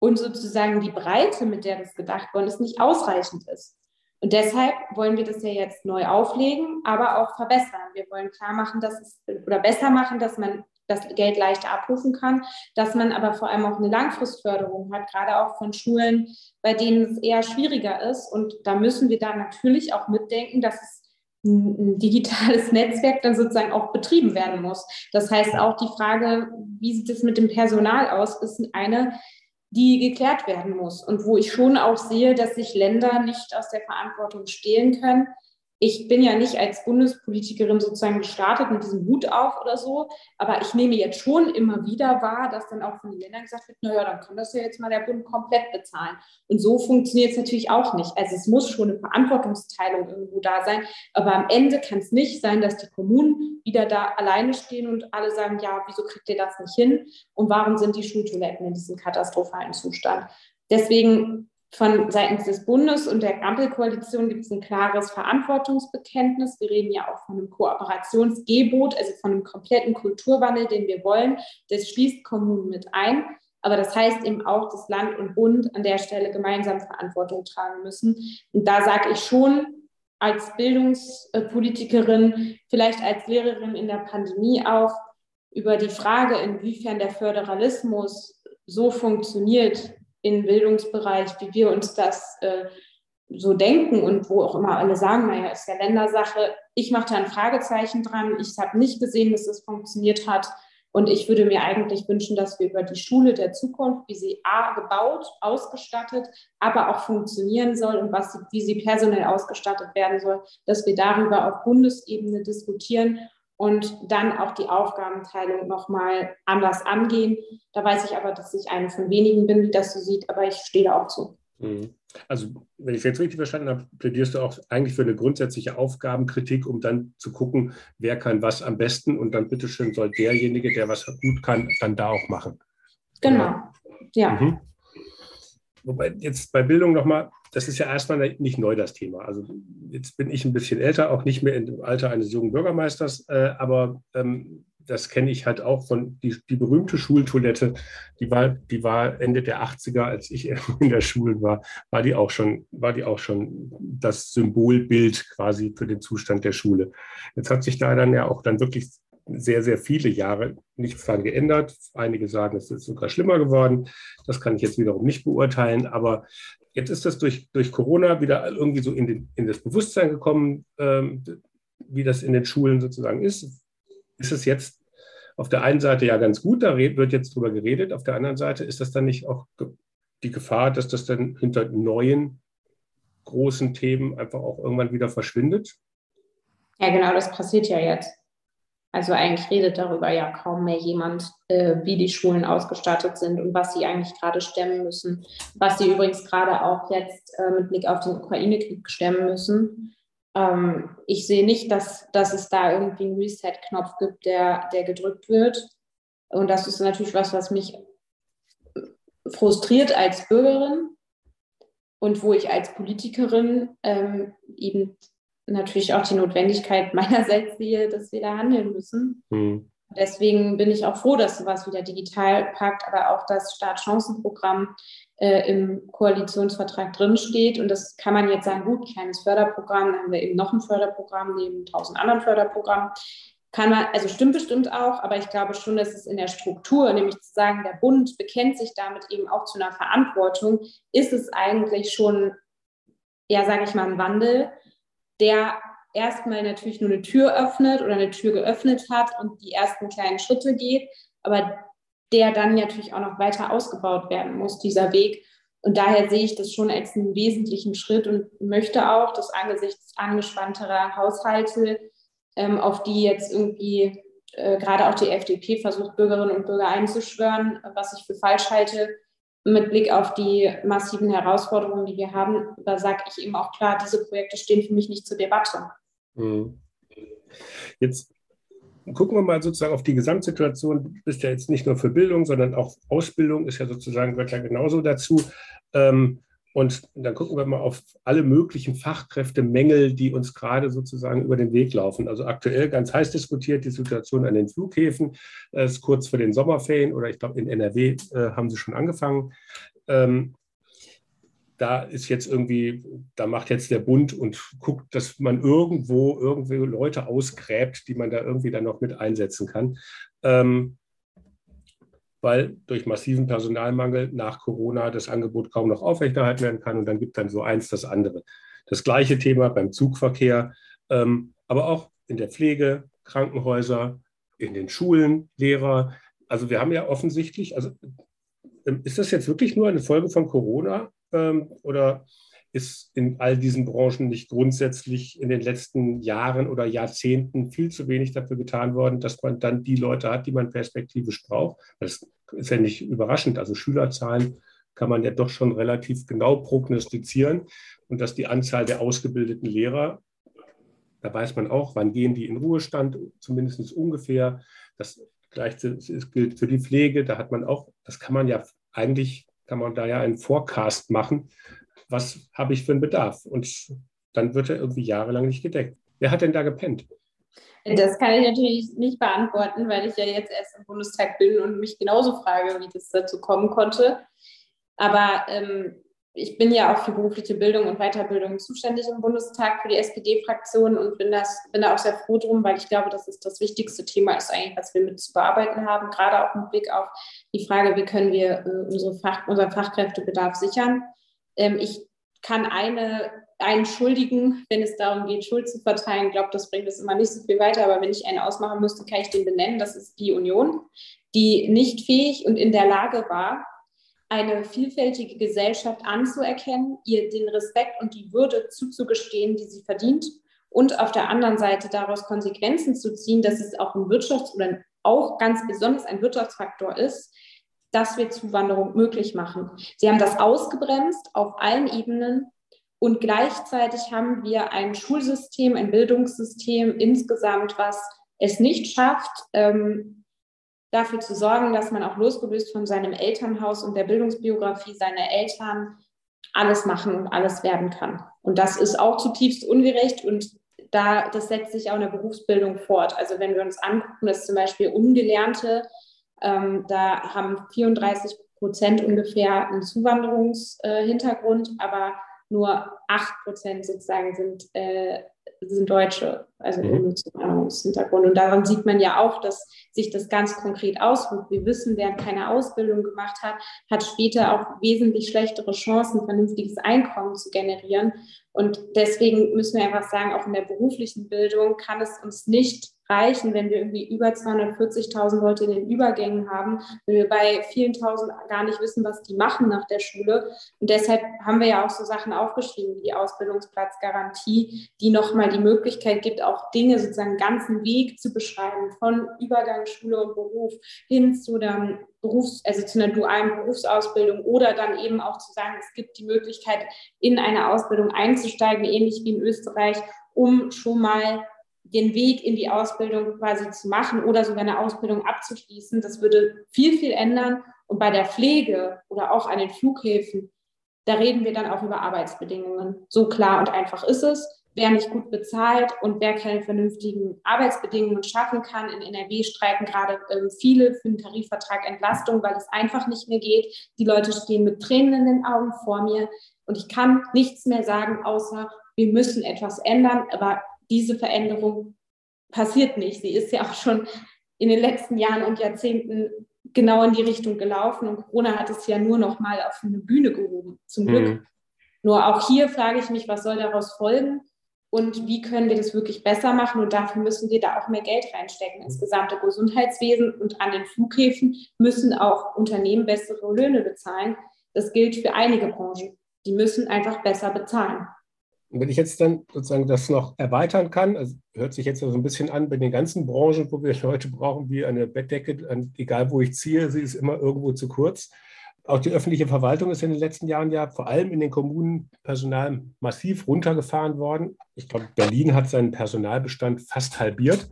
B: und sozusagen die Breite, mit der das gedacht worden ist, nicht ausreichend ist. Und deshalb wollen wir das ja jetzt neu auflegen, aber auch verbessern. Wir wollen klar machen, dass es oder besser machen, dass man das Geld leichter abrufen kann, dass man aber vor allem auch eine Langfristförderung hat, gerade auch von Schulen, bei denen es eher schwieriger ist. Und da müssen wir dann natürlich auch mitdenken, dass es ein digitales Netzwerk dann sozusagen auch betrieben werden muss. Das heißt, auch die Frage, wie sieht es mit dem Personal aus, ist eine, die geklärt werden muss und wo ich schon auch sehe, dass sich Länder nicht aus der Verantwortung stehlen können, ich bin ja nicht als Bundespolitikerin sozusagen gestartet mit diesem Hut auf oder so, aber ich nehme jetzt schon immer wieder wahr, dass dann auch von den Ländern gesagt wird, naja, dann kann das ja jetzt mal der Bund komplett bezahlen. Und so funktioniert es natürlich auch nicht. Also es muss schon eine Verantwortungsteilung irgendwo da sein, aber am Ende kann es nicht sein, dass die Kommunen wieder da alleine stehen und alle sagen, ja, wieso kriegt ihr das nicht hin? Und warum sind die Schultoiletten in diesem katastrophalen Zustand? Deswegen von seitens des Bundes und der Ampelkoalition gibt es ein klares Verantwortungsbekenntnis. Wir reden ja auch von einem Kooperationsgebot, also von einem kompletten Kulturwandel, den wir wollen. Das schließt Kommunen mit ein. Aber das heißt eben auch, dass Land und Bund an der Stelle gemeinsam Verantwortung tragen müssen. Und da sage ich schon als Bildungspolitikerin, vielleicht als Lehrerin in der Pandemie auch, über die Frage, inwiefern der Föderalismus so funktioniert, im Bildungsbereich, wie wir uns das äh, so denken und wo auch immer alle sagen, naja, ist ja Ländersache. Ich mache da ein Fragezeichen dran. Ich habe nicht gesehen, dass das funktioniert hat. Und ich würde mir eigentlich wünschen, dass wir über die Schule der Zukunft, wie sie A gebaut, ausgestattet, aber auch funktionieren soll und was, wie sie personell ausgestattet werden soll, dass wir darüber auf Bundesebene diskutieren und dann auch die Aufgabenteilung nochmal anders angehen. Da weiß ich aber, dass ich eine von wenigen bin, die das so sieht, aber ich stehe da auch zu.
A: Mhm. Also, wenn ich es jetzt richtig verstanden habe, plädierst du auch eigentlich für eine grundsätzliche Aufgabenkritik, um dann zu gucken, wer kann was am besten und dann bitteschön soll derjenige, der was gut kann, dann da auch machen.
B: Genau, ja. Mhm.
A: Wobei jetzt bei Bildung nochmal, das ist ja erstmal nicht neu das Thema. Also jetzt bin ich ein bisschen älter, auch nicht mehr im Alter eines jungen Bürgermeisters, äh, aber ähm, das kenne ich halt auch von die, die berühmte Schultoilette, die war, die war Ende der 80er, als ich in der Schule war, war die auch schon, war die auch schon das Symbolbild quasi für den Zustand der Schule. Jetzt hat sich da dann ja auch dann wirklich sehr, sehr viele Jahre nichts daran geändert. Einige sagen, es ist sogar schlimmer geworden. Das kann ich jetzt wiederum nicht beurteilen. Aber jetzt ist das durch, durch Corona wieder irgendwie so in, den, in das Bewusstsein gekommen, ähm, wie das in den Schulen sozusagen ist. Ist es jetzt auf der einen Seite ja ganz gut, da wird jetzt drüber geredet. Auf der anderen Seite ist das dann nicht auch die Gefahr, dass das dann hinter neuen großen Themen einfach auch irgendwann wieder verschwindet?
B: Ja, genau, das passiert ja jetzt. Also eigentlich redet darüber ja kaum mehr jemand, äh, wie die Schulen ausgestattet sind und was sie eigentlich gerade stemmen müssen. Was sie übrigens gerade auch jetzt äh, mit Blick auf den Ukraine-Krieg stemmen müssen. Ähm, ich sehe nicht, dass, dass es da irgendwie einen Reset-Knopf gibt, der, der gedrückt wird. Und das ist natürlich was, was mich frustriert als Bürgerin und wo ich als Politikerin ähm, eben natürlich auch die Notwendigkeit meinerseits sehe, dass wir da handeln müssen. Mhm. Deswegen bin ich auch froh, dass sowas wie der Digitalpakt, aber auch das Startchancenprogramm äh, im Koalitionsvertrag drinsteht. Und das kann man jetzt sagen, gut, kleines Förderprogramm, dann haben wir eben noch ein Förderprogramm neben tausend anderen Förderprogrammen. Kann man, also stimmt bestimmt auch, aber ich glaube schon, dass es in der Struktur, nämlich zu sagen, der Bund bekennt sich damit eben auch zu einer Verantwortung, ist es eigentlich schon, ja, sage ich mal, ein Wandel der erstmal natürlich nur eine Tür öffnet oder eine Tür geöffnet hat und die ersten kleinen Schritte geht, aber der dann natürlich auch noch weiter ausgebaut werden muss, dieser Weg. Und daher sehe ich das schon als einen wesentlichen Schritt und möchte auch, dass angesichts angespannterer Haushalte, ähm, auf die jetzt irgendwie äh, gerade auch die FDP versucht, Bürgerinnen und Bürger einzuschwören, was ich für falsch halte, mit Blick auf die massiven Herausforderungen, die wir haben, da sage ich eben auch klar, diese Projekte stehen für mich nicht zur Debatte.
A: Mhm. Jetzt gucken wir mal sozusagen auf die Gesamtsituation. Du bist ja jetzt nicht nur für Bildung, sondern auch Ausbildung ist ja sozusagen, gehört ja genauso dazu. Ähm, und dann gucken wir mal auf alle möglichen Fachkräftemängel, die uns gerade sozusagen über den Weg laufen. Also aktuell ganz heiß diskutiert die Situation an den Flughäfen. Es ist kurz vor den Sommerferien oder ich glaube in NRW äh, haben sie schon angefangen. Ähm, da ist jetzt irgendwie, da macht jetzt der Bund und guckt, dass man irgendwo irgendwie Leute ausgräbt, die man da irgendwie dann noch mit einsetzen kann. Ähm, weil durch massiven Personalmangel nach Corona das Angebot kaum noch aufrechterhalten werden kann und dann gibt dann so eins das andere. Das gleiche Thema beim Zugverkehr, ähm, aber auch in der Pflege, Krankenhäuser, in den Schulen, Lehrer. Also wir haben ja offensichtlich, also ähm, ist das jetzt wirklich nur eine Folge von Corona ähm, oder ist in all diesen Branchen nicht grundsätzlich in den letzten Jahren oder Jahrzehnten viel zu wenig dafür getan worden, dass man dann die Leute hat, die man perspektivisch braucht. Das ist ja nicht überraschend. Also Schülerzahlen kann man ja doch schon relativ genau prognostizieren und dass die Anzahl der ausgebildeten Lehrer, da weiß man auch, wann gehen die in Ruhestand, zumindest ungefähr. Das gleiche gilt für die Pflege. Da hat man auch, das kann man ja eigentlich kann man da ja einen Forecast machen, was habe ich für einen Bedarf. Und dann wird er irgendwie jahrelang nicht gedeckt. Wer hat denn da gepennt?
B: Das kann ich natürlich nicht beantworten, weil ich ja jetzt erst im Bundestag bin und mich genauso frage, wie das dazu kommen konnte. Aber ähm, ich bin ja auch für berufliche Bildung und Weiterbildung zuständig im Bundestag für die SPD-Fraktion und bin, das, bin da auch sehr froh drum, weil ich glaube, dass es das wichtigste Thema ist eigentlich, was wir mit zu bearbeiten haben, gerade auch mit Blick auf die Frage, wie können wir äh, unsere Fach, unseren Fachkräftebedarf sichern. Ähm, ich kann eine, einen schuldigen, wenn es darum geht, Schuld zu verteilen. Ich glaube, das bringt es immer nicht so viel weiter, aber wenn ich einen ausmachen müsste, kann ich den benennen. Das ist die Union, die nicht fähig und in der Lage war, eine vielfältige Gesellschaft anzuerkennen, ihr den Respekt und die Würde zuzugestehen, die sie verdient und auf der anderen Seite daraus Konsequenzen zu ziehen, dass es auch ein Wirtschafts- oder auch ganz besonders ein Wirtschaftsfaktor ist, dass wir Zuwanderung möglich machen. Sie haben das ausgebremst auf allen Ebenen und gleichzeitig haben wir ein Schulsystem, ein Bildungssystem insgesamt, was es nicht schafft, ähm, dafür zu sorgen, dass man auch losgelöst von seinem Elternhaus und der Bildungsbiografie seiner Eltern alles machen und alles werden kann. Und das ist auch zutiefst ungerecht und da, das setzt sich auch in der Berufsbildung fort. Also wenn wir uns angucken, dass zum Beispiel Ungelernte, ähm, da haben 34 Prozent ungefähr einen Zuwanderungshintergrund, aber nur 8 Prozent sozusagen sind äh, sind Deutsche, also mhm. ohne Zuwanderungshintergrund. Und daran sieht man ja auch, dass sich das ganz konkret auswirkt. Wir wissen, wer keine Ausbildung gemacht hat, hat später auch wesentlich schlechtere Chancen, vernünftiges Einkommen zu generieren. Und deswegen müssen wir einfach sagen, auch in der beruflichen Bildung kann es uns nicht reichen, wenn wir irgendwie über 240.000 Leute in den Übergängen haben, wenn wir bei vielen tausend gar nicht wissen, was die machen nach der Schule. Und deshalb haben wir ja auch so Sachen aufgeschrieben wie die Ausbildungsplatzgarantie, die nochmal die Möglichkeit gibt, auch Dinge sozusagen ganzen Weg zu beschreiben, von Übergang Schule und Beruf hin zu dann Berufs-, also zu einer dualen Berufsausbildung oder dann eben auch zu sagen, es gibt die Möglichkeit, in eine Ausbildung einzusteigen, ähnlich wie in Österreich, um schon mal den Weg in die Ausbildung quasi zu machen oder sogar eine Ausbildung abzuschließen. Das würde viel, viel ändern. Und bei der Pflege oder auch an den Flughäfen, da reden wir dann auch über Arbeitsbedingungen. So klar und einfach ist es. Wer nicht gut bezahlt und wer keine vernünftigen Arbeitsbedingungen schaffen kann, in NRW streiken gerade ähm, viele für den Tarifvertrag Entlastung, weil es einfach nicht mehr geht. Die Leute stehen mit Tränen in den Augen vor mir und ich kann nichts mehr sagen, außer wir müssen etwas ändern. Aber diese Veränderung passiert nicht. Sie ist ja auch schon in den letzten Jahren und Jahrzehnten genau in die Richtung gelaufen und Corona hat es ja nur noch mal auf eine Bühne gehoben, zum Glück. Mhm. Nur auch hier frage ich mich, was soll daraus folgen und wie können wir das wirklich besser machen und dafür müssen wir da auch mehr Geld reinstecken ins gesamte Gesundheitswesen und an den Flughäfen müssen auch Unternehmen bessere Löhne bezahlen. Das gilt für einige Branchen. Die müssen einfach besser bezahlen.
A: Und wenn ich jetzt dann sozusagen das noch erweitern kann, also hört sich jetzt so ein bisschen an bei den ganzen Branchen, wo wir Leute brauchen, wie eine Bettdecke, egal wo ich ziehe, sie ist immer irgendwo zu kurz. Auch die öffentliche Verwaltung ist in den letzten Jahren ja vor allem in den Kommunen Personal massiv runtergefahren worden. Ich glaube, Berlin hat seinen Personalbestand fast halbiert.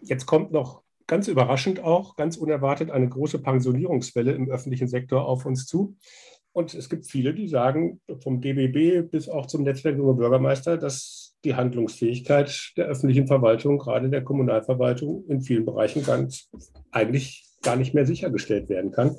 A: Jetzt kommt noch ganz überraschend auch, ganz unerwartet, eine große Pensionierungswelle im öffentlichen Sektor auf uns zu. Und es gibt viele, die sagen, vom DBB bis auch zum Netzwerk Junge Bürgermeister, dass die Handlungsfähigkeit der öffentlichen Verwaltung, gerade der Kommunalverwaltung, in vielen Bereichen ganz eigentlich gar nicht mehr sichergestellt werden kann.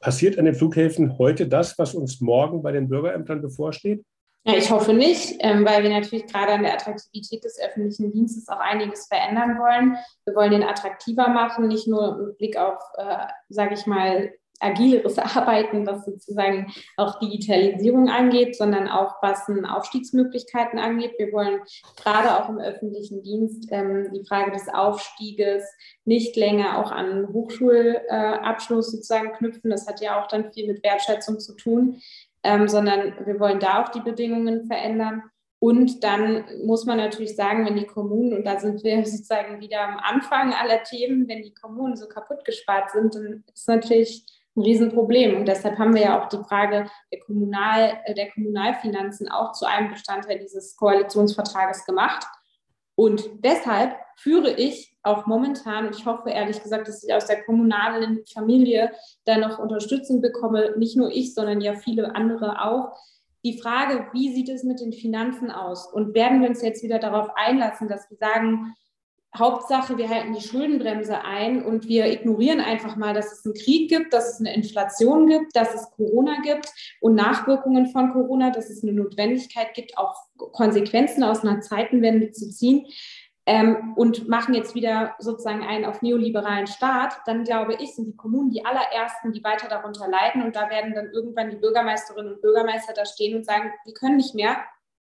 A: Passiert an den Flughäfen heute das, was uns morgen bei den Bürgerämtern bevorsteht?
B: Ja, ich hoffe nicht, ähm, weil wir natürlich gerade an der Attraktivität des öffentlichen Dienstes auch einiges verändern wollen. Wir wollen den attraktiver machen, nicht nur mit Blick auf, äh, sage ich mal, agileres Arbeiten, was sozusagen auch Digitalisierung angeht, sondern auch was Aufstiegsmöglichkeiten angeht. Wir wollen gerade auch im öffentlichen Dienst ähm, die Frage des Aufstieges nicht länger auch an Hochschulabschluss äh, sozusagen knüpfen. Das hat ja auch dann viel mit Wertschätzung zu tun, ähm, sondern wir wollen da auch die Bedingungen verändern. Und dann muss man natürlich sagen, wenn die Kommunen, und da sind wir sozusagen wieder am Anfang aller Themen, wenn die Kommunen so kaputt gespart sind, dann ist natürlich ein Riesenproblem. Und deshalb haben wir ja auch die Frage der, Kommunal, äh, der Kommunalfinanzen auch zu einem Bestandteil dieses Koalitionsvertrages gemacht. Und deshalb führe ich auch momentan, ich hoffe ehrlich gesagt, dass ich aus der kommunalen Familie da noch Unterstützung bekomme, nicht nur ich, sondern ja viele andere auch, die Frage, wie sieht es mit den Finanzen aus? Und werden wir uns jetzt wieder darauf einlassen, dass wir sagen, Hauptsache, wir halten die Schuldenbremse ein und wir ignorieren einfach mal, dass es einen Krieg gibt, dass es eine Inflation gibt, dass es Corona gibt und Nachwirkungen von Corona, dass es eine Notwendigkeit gibt, auch Konsequenzen aus einer Zeitenwende zu ziehen ähm, und machen jetzt wieder sozusagen einen auf neoliberalen Staat, dann glaube ich, sind die Kommunen die allerersten, die weiter darunter leiden und da werden dann irgendwann die Bürgermeisterinnen und Bürgermeister da stehen und sagen, wir können nicht mehr,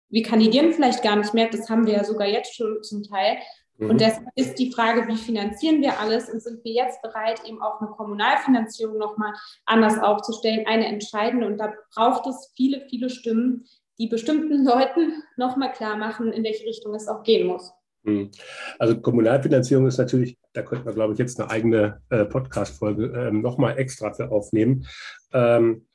B: wir kandidieren vielleicht gar nicht mehr, das haben wir ja sogar jetzt schon zum Teil. Mhm. Und deshalb ist die Frage, wie finanzieren wir alles und sind wir jetzt bereit, eben auch eine Kommunalfinanzierung nochmal anders aufzustellen, eine entscheidende. Und da braucht es viele, viele Stimmen, die bestimmten Leuten nochmal klar machen, in welche Richtung es auch gehen muss.
A: Mhm. Also Kommunalfinanzierung ist natürlich, da könnten wir, glaube ich, jetzt eine eigene äh, Podcast-Folge äh, nochmal extra für aufnehmen. Ähm,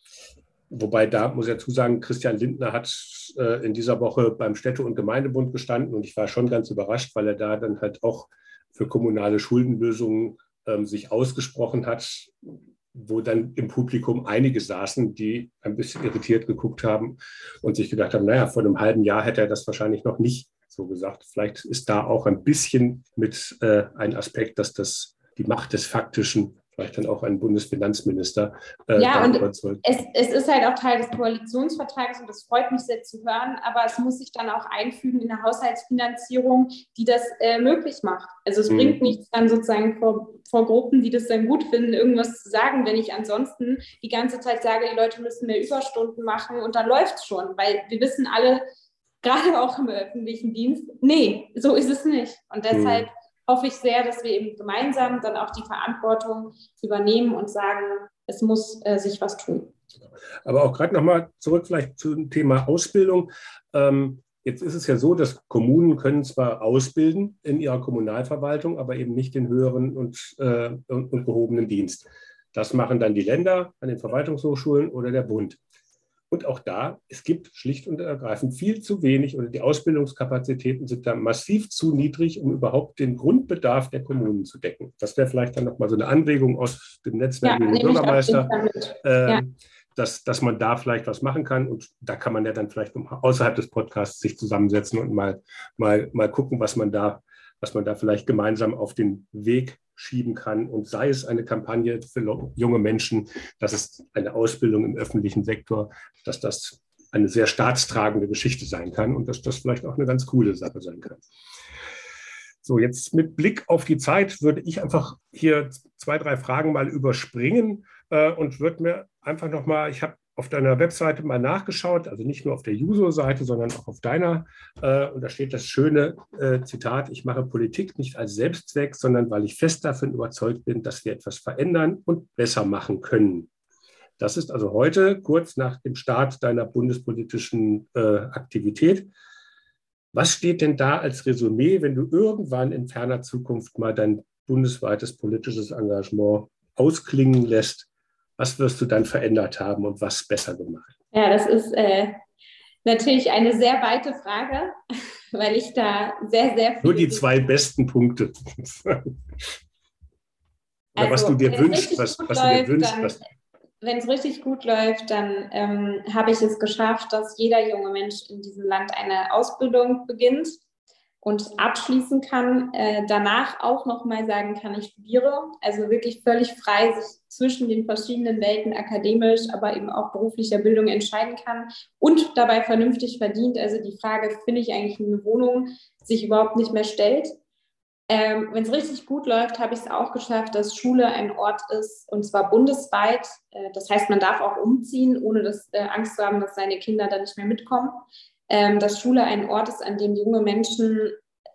A: Wobei da muss ich dazu sagen, Christian Lindner hat äh, in dieser Woche beim Städte- und Gemeindebund gestanden und ich war schon ganz überrascht, weil er da dann halt auch für kommunale Schuldenlösungen ähm, sich ausgesprochen hat, wo dann im Publikum einige saßen, die ein bisschen irritiert geguckt haben und sich gedacht haben, naja, vor einem halben Jahr hätte er das wahrscheinlich noch nicht so gesagt. Vielleicht ist da auch ein bisschen mit äh, ein Aspekt, dass das die Macht des Faktischen vielleicht dann auch ein Bundesfinanzminister.
B: Äh, ja, und es, es, ist halt auch Teil des Koalitionsvertrags und das freut mich sehr zu hören, aber es muss sich dann auch einfügen in eine Haushaltsfinanzierung, die das äh, möglich macht. Also es mhm. bringt nichts dann sozusagen vor, vor Gruppen, die das dann gut finden, irgendwas zu sagen, wenn ich ansonsten die ganze Zeit sage, die Leute müssen mehr Überstunden machen und dann läuft es schon, weil wir wissen alle, gerade auch im öffentlichen Dienst, nee, so ist es nicht. Und deshalb mhm hoffe ich sehr, dass wir eben gemeinsam dann auch die Verantwortung übernehmen und sagen, es muss äh, sich was tun.
A: Aber auch gerade nochmal zurück vielleicht zum Thema Ausbildung. Ähm, jetzt ist es ja so, dass Kommunen können zwar ausbilden in ihrer Kommunalverwaltung, aber eben nicht den höheren und, äh, und, und gehobenen Dienst. Das machen dann die Länder an den Verwaltungshochschulen oder der Bund. Und auch da, es gibt schlicht und ergreifend viel zu wenig oder die Ausbildungskapazitäten sind da massiv zu niedrig, um überhaupt den Grundbedarf der Kommunen zu decken. Das wäre vielleicht dann nochmal so eine Anregung aus dem Netzwerk ja, Bürgermeister, äh, ja. dass, dass man da vielleicht was machen kann. Und da kann man ja dann vielleicht außerhalb des Podcasts sich zusammensetzen und mal, mal, mal gucken, was man da, was man da vielleicht gemeinsam auf den Weg schieben kann und sei es eine Kampagne für junge Menschen, dass es eine Ausbildung im öffentlichen Sektor, dass das eine sehr staatstragende Geschichte sein kann und dass das vielleicht auch eine ganz coole Sache sein kann. So, jetzt mit Blick auf die Zeit würde ich einfach hier zwei, drei Fragen mal überspringen äh, und würde mir einfach nochmal, ich habe auf deiner Webseite mal nachgeschaut, also nicht nur auf der Juso-Seite, sondern auch auf deiner. Äh, und da steht das schöne äh, Zitat, ich mache Politik nicht als Selbstzweck, sondern weil ich fest davon überzeugt bin, dass wir etwas verändern und besser machen können. Das ist also heute kurz nach dem Start deiner bundespolitischen äh, Aktivität. Was steht denn da als Resümee, wenn du irgendwann in ferner Zukunft mal dein bundesweites politisches Engagement ausklingen lässt? Was wirst du dann verändert haben und was besser gemacht?
B: Ja, das ist äh, natürlich eine sehr weite Frage, weil ich da sehr, sehr
A: viel. Nur die zwei besten Punkte. Oder also, was du dir wünschst, was, was du dir wünschst.
B: was wenn es richtig gut läuft, dann ähm, habe ich es geschafft, dass jeder junge Mensch in diesem Land eine Ausbildung beginnt und abschließen kann, äh, danach auch nochmal sagen kann, ich studiere. Also wirklich völlig frei sich zwischen den verschiedenen Welten akademisch, aber eben auch beruflicher Bildung entscheiden kann und dabei vernünftig verdient. Also die Frage, finde ich eigentlich eine Wohnung, sich überhaupt nicht mehr stellt. Ähm, Wenn es richtig gut läuft, habe ich es auch geschafft, dass Schule ein Ort ist, und zwar bundesweit. Äh, das heißt, man darf auch umziehen, ohne das, äh, Angst zu haben, dass seine Kinder da nicht mehr mitkommen. Ähm, dass Schule ein Ort ist, an dem junge Menschen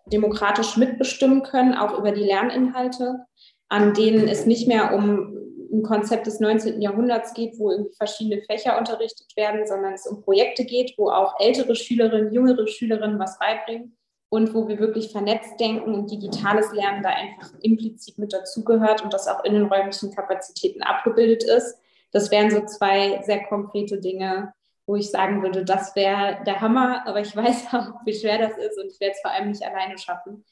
B: demokratisch mitbestimmen können, auch über die Lerninhalte, an denen es nicht mehr um ein Konzept des 19. Jahrhunderts geht, wo irgendwie verschiedene Fächer unterrichtet werden, sondern es um Projekte geht, wo auch ältere Schülerinnen, jüngere Schülerinnen was beibringen und wo wir wirklich vernetzt denken und digitales Lernen da einfach implizit mit dazugehört und das auch in den räumlichen Kapazitäten abgebildet ist. Das wären so zwei sehr konkrete Dinge, wo ich sagen würde, das wäre der Hammer, aber ich weiß auch, wie schwer das ist und ich werde es vor allem nicht alleine schaffen.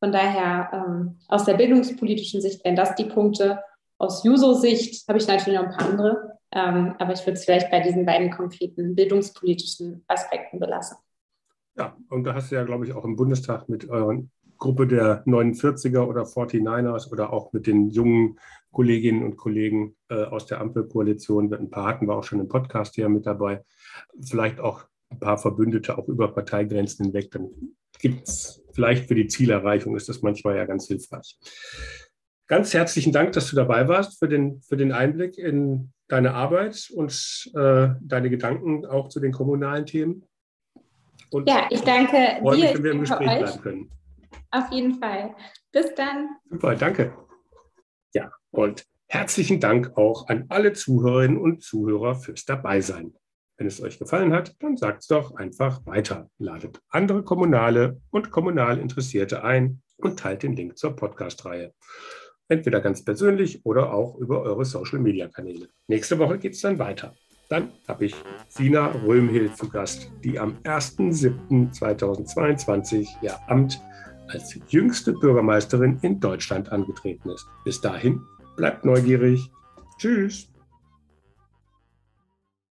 B: Von daher, ähm, aus der bildungspolitischen Sicht wären das die Punkte. Aus Juso-Sicht habe ich natürlich noch ein paar andere, ähm, aber ich würde es vielleicht bei diesen beiden konkreten bildungspolitischen Aspekten belassen.
A: Ja, und da hast du ja, glaube ich, auch im Bundestag mit eurer Gruppe der 49er oder 49ers oder auch mit den jungen Kolleginnen und Kollegen äh, aus der Ampelkoalition, ein paar hatten wir auch schon im Podcast hier mit dabei, vielleicht auch ein paar Verbündete auch über Parteigrenzen hinweg, dann gibt es vielleicht für die Zielerreichung, ist das manchmal ja ganz hilfreich. Ganz herzlichen Dank, dass du dabei warst für den, für den Einblick in deine Arbeit und äh, deine Gedanken auch zu den kommunalen Themen.
B: Und ja, ich danke
A: dir. Mich, wenn wir im Gespräch bleiben können.
B: Auf jeden Fall. Bis dann.
A: Super, danke. Ja, und herzlichen Dank auch an alle Zuhörerinnen und Zuhörer fürs Dabeisein. Wenn es euch gefallen hat, dann sagt es doch einfach weiter. Ladet andere Kommunale und kommunal Interessierte ein und teilt den Link zur Podcast-Reihe. Entweder ganz persönlich oder auch über eure Social-Media-Kanäle. Nächste Woche geht es dann weiter. Dann habe ich Sina Röhmhild zu Gast, die am 1.7.2022 ihr Amt als jüngste Bürgermeisterin in Deutschland angetreten ist. Bis dahin, bleibt neugierig. Tschüss.